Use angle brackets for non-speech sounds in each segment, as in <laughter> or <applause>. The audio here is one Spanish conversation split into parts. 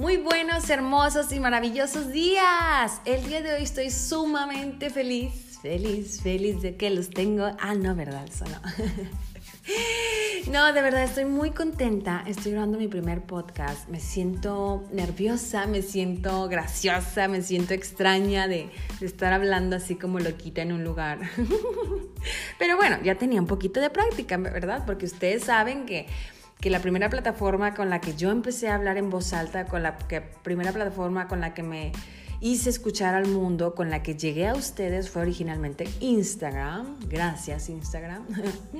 Muy buenos, hermosos y maravillosos días. El día de hoy estoy sumamente feliz, feliz, feliz de que los tengo. Ah, no, ¿verdad? Eso no. <laughs> No, de verdad estoy muy contenta. Estoy grabando mi primer podcast. Me siento nerviosa, me siento graciosa, me siento extraña de, de, estar hablando así como loquita en un lugar. <laughs> Pero bueno, ya tenía un poquito de práctica, ¿verdad? Porque ustedes saben que que la primera plataforma con la que yo empecé a hablar en voz alta, con la primera plataforma con la que me hice escuchar al mundo, con la que llegué a ustedes fue originalmente Instagram. Gracias Instagram.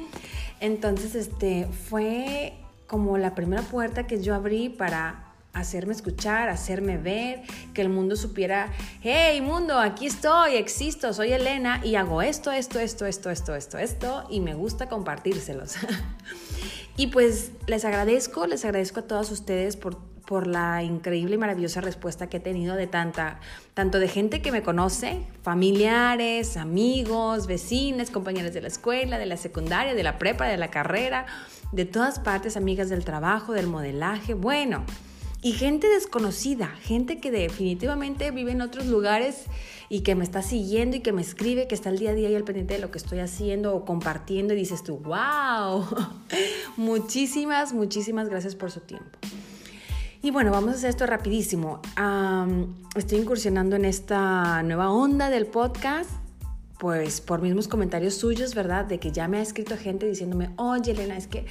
<laughs> Entonces, este fue como la primera puerta que yo abrí para hacerme escuchar, hacerme ver, que el mundo supiera, hey mundo, aquí estoy, existo, soy Elena y hago esto, esto, esto, esto, esto, esto, esto, y me gusta compartírselos. <laughs> y pues les agradezco, les agradezco a todos ustedes por, por la increíble y maravillosa respuesta que he tenido de tanta, tanto de gente que me conoce, familiares, amigos, vecinos, compañeros de la escuela, de la secundaria, de la prepa, de la carrera, de todas partes, amigas del trabajo, del modelaje, bueno y gente desconocida, gente que definitivamente vive en otros lugares y que me está siguiendo y que me escribe, que está el día a día y al pendiente de lo que estoy haciendo o compartiendo y dices tú, wow, <laughs> muchísimas, muchísimas gracias por su tiempo. Y bueno, vamos a hacer esto rapidísimo. estoy incursionando en esta nueva onda del podcast, pues por mismos comentarios suyos, ¿verdad? De que ya me ha escrito gente diciéndome, oye Elena, es que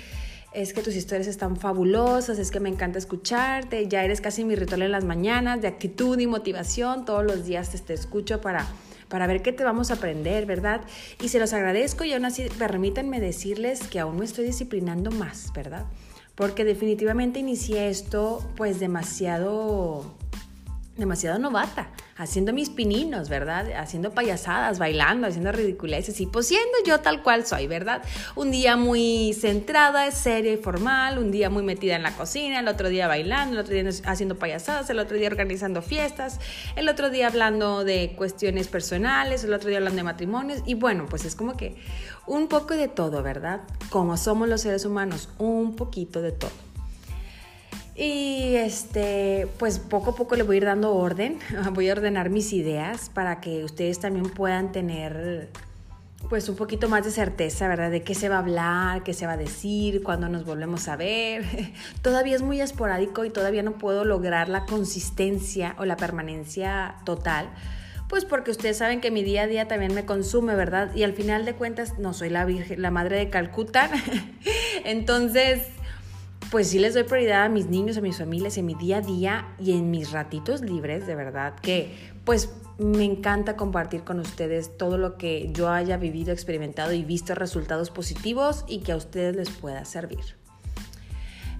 es que tus historias están fabulosas, es que me encanta escucharte, ya eres casi mi ritual en las mañanas de actitud y motivación, todos los días te, escucho para, para ver qué te vamos a aprender, ¿verdad? Y se los agradezco y aún así permítanme decirles que aún me estoy disciplinando más, ¿verdad? Porque definitivamente inicié esto pues demasiado demasiado novata, haciendo mis pininos, ¿verdad? Haciendo payasadas, bailando, haciendo ridiculeces y pues yo tal cual soy, ¿verdad? Un día muy centrada, seria y formal, un día muy metida en la cocina, el otro día bailando, el otro día haciendo payasadas, el otro día organizando fiestas, el otro día hablando de cuestiones personales, el otro día hablando de matrimonios y bueno, pues es como que un poco de todo, ¿verdad? Como somos los seres humanos, un poquito de todo. Y este, pues poco a poco le voy a ir dando orden, <laughs> voy a ordenar mis ideas para que ustedes también puedan tener pues un poquito más de certeza, ¿verdad? De qué se va a hablar, qué se va a decir, cuándo nos volvemos a ver. <laughs> Todavía es muy esporádico y todavía no puedo lograr la consistencia o la permanencia total. Pues porque ustedes saben que mi día a día también me consume, ¿verdad? Y al final de cuentas no soy la, virgen, la madre de Calcuta. <laughs> Entonces, pues sí les doy prioridad a mis niños, a mis familias, en mi día a día y en mis ratitos libres, de verdad, que pues me encanta compartir con ustedes todo lo que yo haya vivido, experimentado y visto resultados positivos y que a ustedes les pueda servir.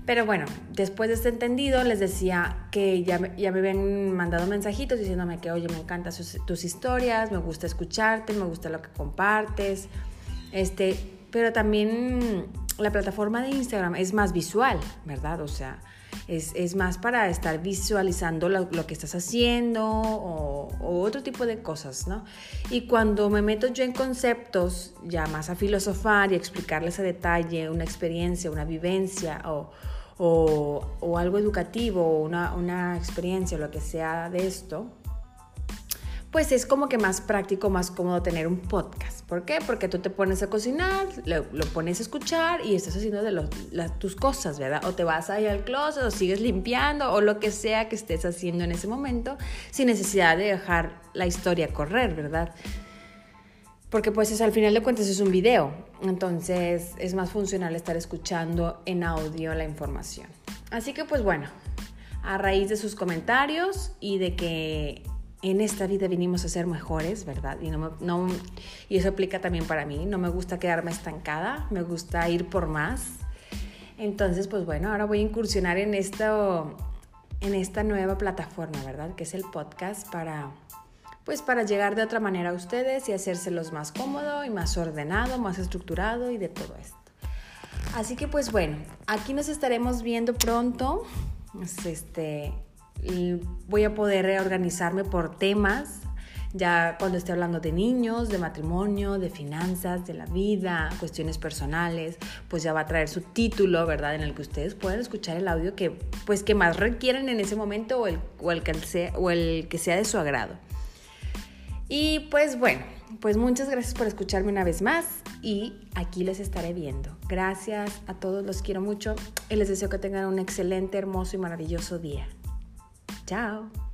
Pero bueno, después de este entendido, les decía que ya, ya me habían mandado mensajitos diciéndome que, oye, me encantan tus historias, me gusta escucharte, me gusta lo que compartes. Este, pero también la plataforma de Instagram es más visual, ¿verdad? O sea, es, más para estar visualizando lo, que estás haciendo o, otro tipo de cosas, ¿no? Y cuando me meto yo en conceptos ya más a filosofar y explicarles a detalle una experiencia, una vivencia o, algo educativo, una, una experiencia o lo que sea de esto, pues es como que más práctico, más cómodo tener un podcast. ¿Por qué? Porque tú te pones a cocinar, lo, pones a escuchar y estás haciendo de tus cosas, ¿verdad? O te vas ahí al closet o sigues limpiando o lo que sea que estés haciendo en ese momento sin necesidad de dejar la historia correr, ¿verdad? Porque pues es, al final de cuentas es un video, entonces es más funcional estar escuchando en audio la información. Así que pues bueno, a raíz de sus comentarios y de que en esta vida vinimos a ser mejores, ¿verdad? Y eso aplica también para mí. No me gusta quedarme estancada, me gusta ir por más. Entonces, pues bueno, ahora voy a incursionar en, esto, en esta nueva plataforma, ¿verdad? Que es el podcast para, pues para llegar de otra manera a ustedes y hacérselos más cómodo y más ordenado, más estructurado y de todo esto. Así que pues bueno, aquí nos estaremos viendo pronto. Este, voy a poder reorganizarme por temas Ya cuando esté hablando de niños, de matrimonio, de finanzas, de la vida, cuestiones personales, pues ya va a traer su título, ¿verdad? En el que ustedes puedan escuchar el audio que, pues, que más requieren en ese momento o el, o el, que, sea, o el que sea de su agrado. Y pues bueno, pues muchas gracias por escucharme una vez más y aquí les estaré viendo. Gracias a todos, los quiero mucho y les deseo que tengan un excelente, hermoso y maravilloso día. Ciao.